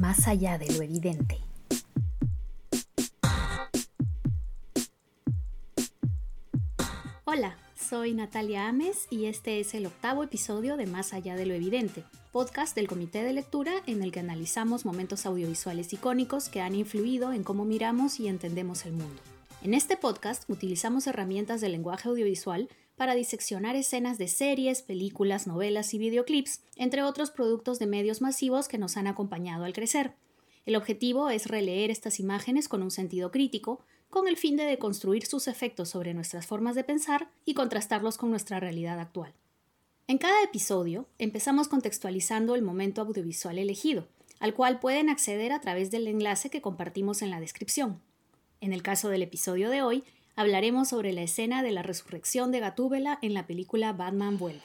más allá de lo evidente. Hola, soy Natalia Ames y este es el octavo episodio de Más allá de lo evidente, podcast del Comité de Lectura en el que analizamos momentos audiovisuales icónicos que han influido en cómo miramos y entendemos el mundo. En este podcast utilizamos herramientas del lenguaje audiovisual para diseccionar escenas de series, películas, novelas y videoclips, entre otros productos de medios masivos que nos han acompañado al crecer. El objetivo es releer estas imágenes con un sentido crítico, con el fin de deconstruir sus efectos sobre nuestras formas de pensar y contrastarlos con nuestra realidad actual. En cada episodio empezamos contextualizando el momento audiovisual elegido, al cual pueden acceder a través del enlace que compartimos en la descripción. En el caso del episodio de hoy, hablaremos sobre la escena de la resurrección de Gatúbela en la película Batman Vuelve.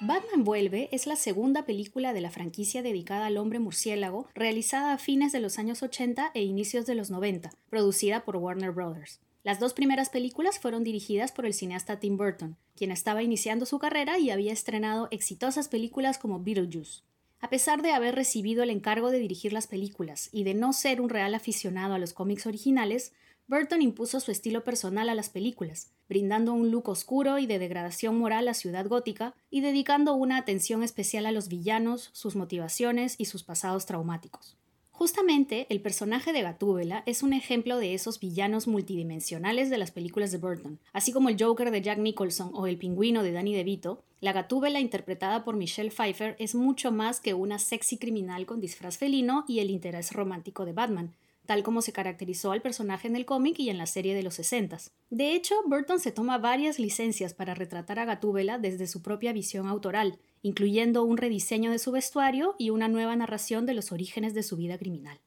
Batman Vuelve es la segunda película de la franquicia dedicada al hombre murciélago, realizada a fines de los años 80 e inicios de los 90, producida por Warner Bros. Las dos primeras películas fueron dirigidas por el cineasta Tim Burton, quien estaba iniciando su carrera y había estrenado exitosas películas como Beetlejuice. A pesar de haber recibido el encargo de dirigir las películas y de no ser un real aficionado a los cómics originales, Burton impuso su estilo personal a las películas, brindando un look oscuro y de degradación moral a Ciudad Gótica y dedicando una atención especial a los villanos, sus motivaciones y sus pasados traumáticos. Justamente, el personaje de Gatúbela es un ejemplo de esos villanos multidimensionales de las películas de Burton. Así como el Joker de Jack Nicholson o el pingüino de Danny DeVito, la Gatúbela interpretada por Michelle Pfeiffer es mucho más que una sexy criminal con disfraz felino y el interés romántico de Batman tal como se caracterizó al personaje en el cómic y en la serie de los 60. De hecho, Burton se toma varias licencias para retratar a Gatúbela desde su propia visión autoral, incluyendo un rediseño de su vestuario y una nueva narración de los orígenes de su vida criminal.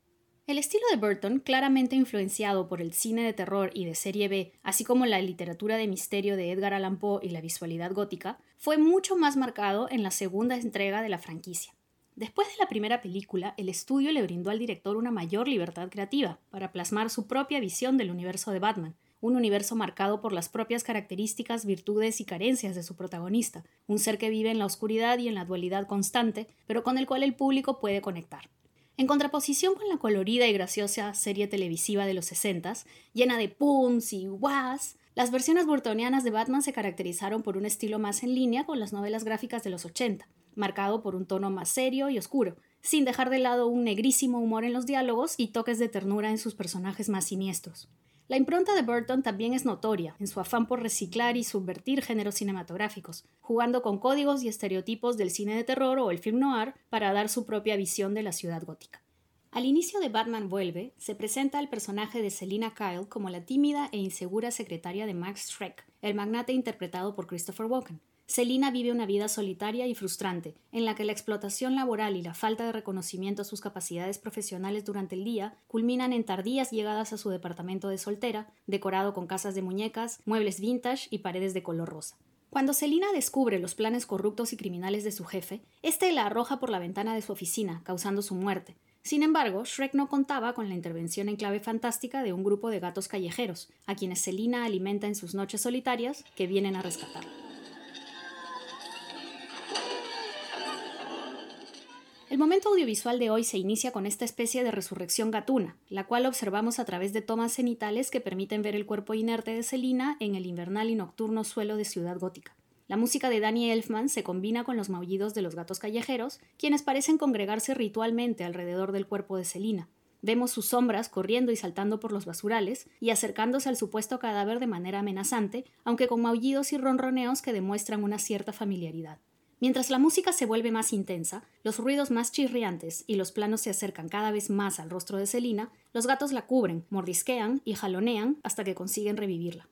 El estilo de Burton, claramente influenciado por el cine de terror y de serie B, así como la literatura de misterio de Edgar Allan Poe y la visualidad gótica, fue mucho más marcado en la segunda entrega de la franquicia. Después de la primera película, el estudio le brindó al director una mayor libertad creativa para plasmar su propia visión del universo de Batman, un universo marcado por las propias características, virtudes y carencias de su protagonista, un ser que vive en la oscuridad y en la dualidad constante, pero con el cual el público puede conectar. En contraposición con la colorida y graciosa serie televisiva de los 60, llena de puns y was, las versiones burtonianas de Batman se caracterizaron por un estilo más en línea con las novelas gráficas de los 80, marcado por un tono más serio y oscuro, sin dejar de lado un negrísimo humor en los diálogos y toques de ternura en sus personajes más siniestros. La impronta de Burton también es notoria en su afán por reciclar y subvertir géneros cinematográficos, jugando con códigos y estereotipos del cine de terror o el film noir para dar su propia visión de la ciudad gótica. Al inicio de Batman Vuelve, se presenta el personaje de Selina Kyle como la tímida e insegura secretaria de Max Schreck, el magnate interpretado por Christopher Walken. Selina vive una vida solitaria y frustrante, en la que la explotación laboral y la falta de reconocimiento a sus capacidades profesionales durante el día culminan en tardías llegadas a su departamento de soltera, decorado con casas de muñecas, muebles vintage y paredes de color rosa. Cuando Selina descubre los planes corruptos y criminales de su jefe, éste la arroja por la ventana de su oficina, causando su muerte. Sin embargo, Shrek no contaba con la intervención en clave fantástica de un grupo de gatos callejeros, a quienes Selina alimenta en sus noches solitarias, que vienen a rescatarla. El momento audiovisual de hoy se inicia con esta especie de resurrección gatuna, la cual observamos a través de tomas cenitales que permiten ver el cuerpo inerte de Selina en el invernal y nocturno suelo de Ciudad Gótica. La música de Danny Elfman se combina con los maullidos de los gatos callejeros, quienes parecen congregarse ritualmente alrededor del cuerpo de Selina. Vemos sus sombras corriendo y saltando por los basurales y acercándose al supuesto cadáver de manera amenazante, aunque con maullidos y ronroneos que demuestran una cierta familiaridad. Mientras la música se vuelve más intensa, los ruidos más chirriantes y los planos se acercan cada vez más al rostro de Selina, los gatos la cubren, mordisquean y jalonean hasta que consiguen revivirla.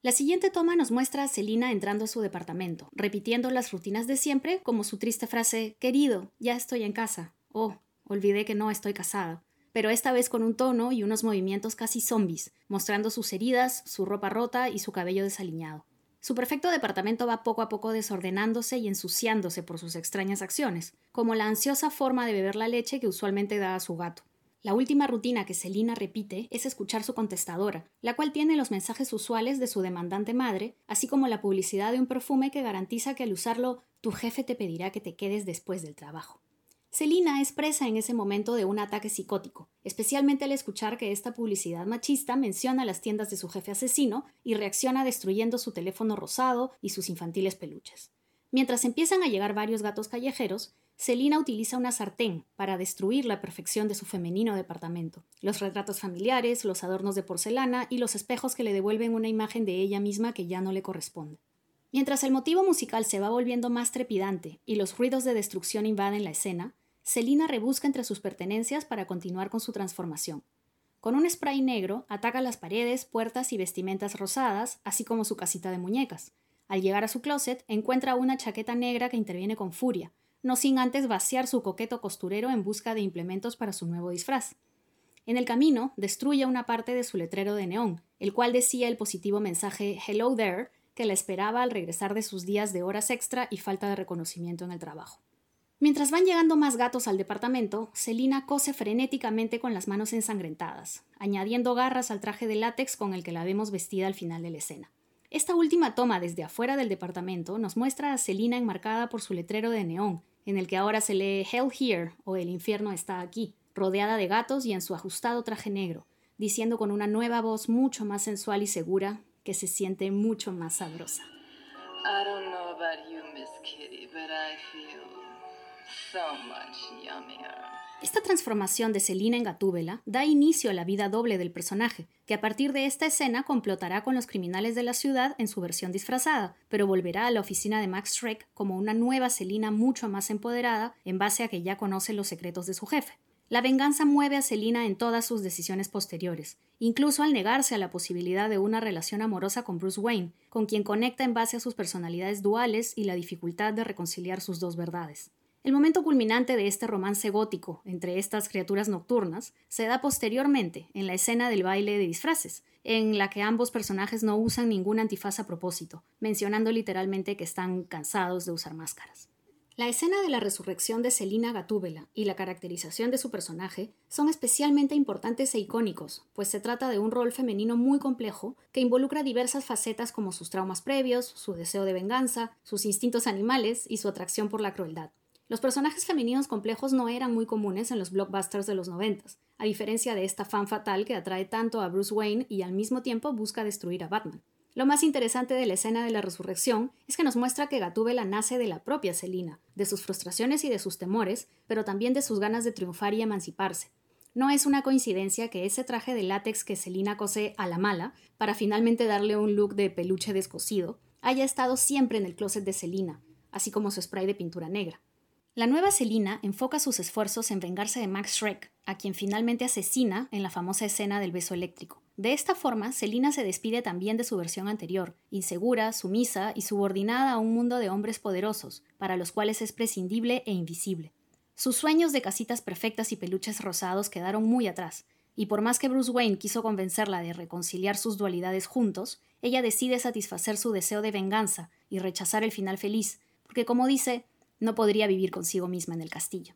La siguiente toma nos muestra a Selina entrando a su departamento, repitiendo las rutinas de siempre, como su triste frase Querido, ya estoy en casa. Oh, olvidé que no estoy casada. Pero esta vez con un tono y unos movimientos casi zombies, mostrando sus heridas, su ropa rota y su cabello desaliñado. Su perfecto departamento va poco a poco desordenándose y ensuciándose por sus extrañas acciones, como la ansiosa forma de beber la leche que usualmente da a su gato. La última rutina que Selina repite es escuchar su contestadora, la cual tiene los mensajes usuales de su demandante madre, así como la publicidad de un perfume que garantiza que al usarlo tu jefe te pedirá que te quedes después del trabajo. Selina es presa en ese momento de un ataque psicótico, especialmente al escuchar que esta publicidad machista menciona las tiendas de su jefe asesino y reacciona destruyendo su teléfono rosado y sus infantiles peluches. Mientras empiezan a llegar varios gatos callejeros, Selina utiliza una sartén para destruir la perfección de su femenino departamento. Los retratos familiares, los adornos de porcelana y los espejos que le devuelven una imagen de ella misma que ya no le corresponde. Mientras el motivo musical se va volviendo más trepidante y los ruidos de destrucción invaden la escena, Selina rebusca entre sus pertenencias para continuar con su transformación. Con un spray negro ataca las paredes, puertas y vestimentas rosadas, así como su casita de muñecas. Al llegar a su closet, encuentra una chaqueta negra que interviene con furia, no sin antes vaciar su coqueto costurero en busca de implementos para su nuevo disfraz. En el camino, destruye una parte de su letrero de neón, el cual decía el positivo mensaje Hello there, que la esperaba al regresar de sus días de horas extra y falta de reconocimiento en el trabajo. Mientras van llegando más gatos al departamento, Selina cose frenéticamente con las manos ensangrentadas, añadiendo garras al traje de látex con el que la vemos vestida al final de la escena. Esta última toma desde afuera del departamento nos muestra a Selina enmarcada por su letrero de neón, en el que ahora se lee Hell Here o El infierno está aquí, rodeada de gatos y en su ajustado traje negro, diciendo con una nueva voz mucho más sensual y segura que se siente mucho más sabrosa. Esta transformación de Selina en Gatúbela da inicio a la vida doble del personaje, que a partir de esta escena complotará con los criminales de la ciudad en su versión disfrazada, pero volverá a la oficina de Max Schreck como una nueva Selina mucho más empoderada en base a que ya conoce los secretos de su jefe. La venganza mueve a Selina en todas sus decisiones posteriores, incluso al negarse a la posibilidad de una relación amorosa con Bruce Wayne, con quien conecta en base a sus personalidades duales y la dificultad de reconciliar sus dos verdades. El momento culminante de este romance gótico entre estas criaturas nocturnas se da posteriormente en la escena del baile de disfraces, en la que ambos personajes no usan ningún antifaz a propósito, mencionando literalmente que están cansados de usar máscaras. La escena de la resurrección de Selina Gatúbela y la caracterización de su personaje son especialmente importantes e icónicos, pues se trata de un rol femenino muy complejo que involucra diversas facetas como sus traumas previos, su deseo de venganza, sus instintos animales y su atracción por la crueldad. Los personajes femeninos complejos no eran muy comunes en los blockbusters de los noventas, a diferencia de esta fan fatal que atrae tanto a Bruce Wayne y al mismo tiempo busca destruir a Batman. Lo más interesante de la escena de la resurrección es que nos muestra que Gatúbela nace de la propia Selina, de sus frustraciones y de sus temores, pero también de sus ganas de triunfar y emanciparse. No es una coincidencia que ese traje de látex que Selina cose a la mala, para finalmente darle un look de peluche descosido, haya estado siempre en el closet de Selina, así como su spray de pintura negra. La nueva Selina enfoca sus esfuerzos en vengarse de Max Schreck, a quien finalmente asesina en la famosa escena del beso eléctrico. De esta forma, Selina se despide también de su versión anterior, insegura, sumisa y subordinada a un mundo de hombres poderosos, para los cuales es prescindible e invisible. Sus sueños de casitas perfectas y peluches rosados quedaron muy atrás, y por más que Bruce Wayne quiso convencerla de reconciliar sus dualidades juntos, ella decide satisfacer su deseo de venganza y rechazar el final feliz, porque como dice, no podría vivir consigo misma en el castillo.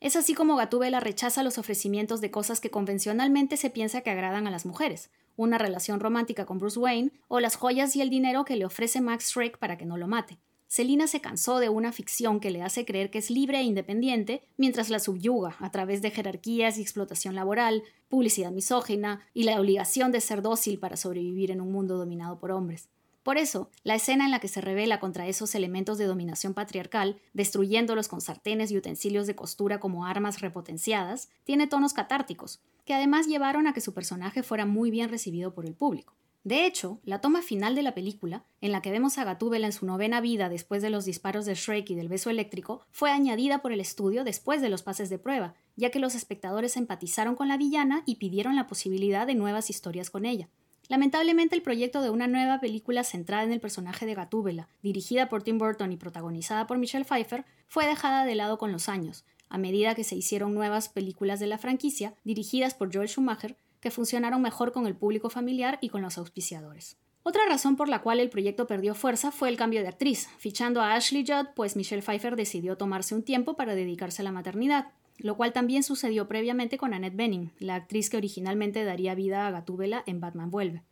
Es así como Gatúbela rechaza los ofrecimientos de cosas que convencionalmente se piensa que agradan a las mujeres, una relación romántica con Bruce Wayne o las joyas y el dinero que le ofrece Max Schreck para que no lo mate. Selina se cansó de una ficción que le hace creer que es libre e independiente mientras la subyuga a través de jerarquías y explotación laboral, publicidad misógina y la obligación de ser dócil para sobrevivir en un mundo dominado por hombres. Por eso, la escena en la que se revela contra esos elementos de dominación patriarcal, destruyéndolos con sartenes y utensilios de costura como armas repotenciadas, tiene tonos catárticos, que además llevaron a que su personaje fuera muy bien recibido por el público. De hecho, la toma final de la película, en la que vemos a Gatúbela en su novena vida después de los disparos de Shrek y del beso eléctrico, fue añadida por el estudio después de los pases de prueba, ya que los espectadores empatizaron con la villana y pidieron la posibilidad de nuevas historias con ella. Lamentablemente, el proyecto de una nueva película centrada en el personaje de Gatúbela, dirigida por Tim Burton y protagonizada por Michelle Pfeiffer, fue dejada de lado con los años, a medida que se hicieron nuevas películas de la franquicia, dirigidas por Joel Schumacher, que funcionaron mejor con el público familiar y con los auspiciadores. Otra razón por la cual el proyecto perdió fuerza fue el cambio de actriz, fichando a Ashley Judd, pues Michelle Pfeiffer decidió tomarse un tiempo para dedicarse a la maternidad. Lo cual también sucedió previamente con Annette Bening, la actriz que originalmente daría vida a Gatúbela en Batman Vuelve.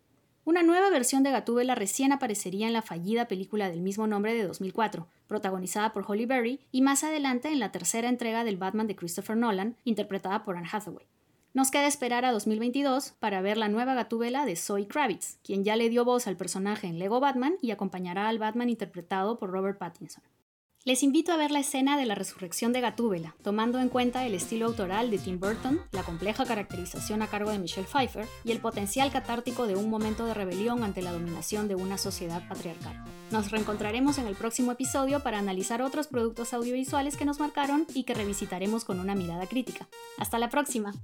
Una nueva versión de Gatúbela recién aparecería en la fallida película del mismo nombre de 2004, protagonizada por Holly Berry, y más adelante en la tercera entrega del Batman de Christopher Nolan, interpretada por Anne Hathaway. Nos queda esperar a 2022 para ver la nueva Gatúbela de Zoe Kravitz, quien ya le dio voz al personaje en Lego Batman y acompañará al Batman interpretado por Robert Pattinson. Les invito a ver la escena de la resurrección de Gatúbela, tomando en cuenta el estilo autoral de Tim Burton, la compleja caracterización a cargo de Michelle Pfeiffer y el potencial catártico de un momento de rebelión ante la dominación de una sociedad patriarcal. Nos reencontraremos en el próximo episodio para analizar otros productos audiovisuales que nos marcaron y que revisitaremos con una mirada crítica. Hasta la próxima.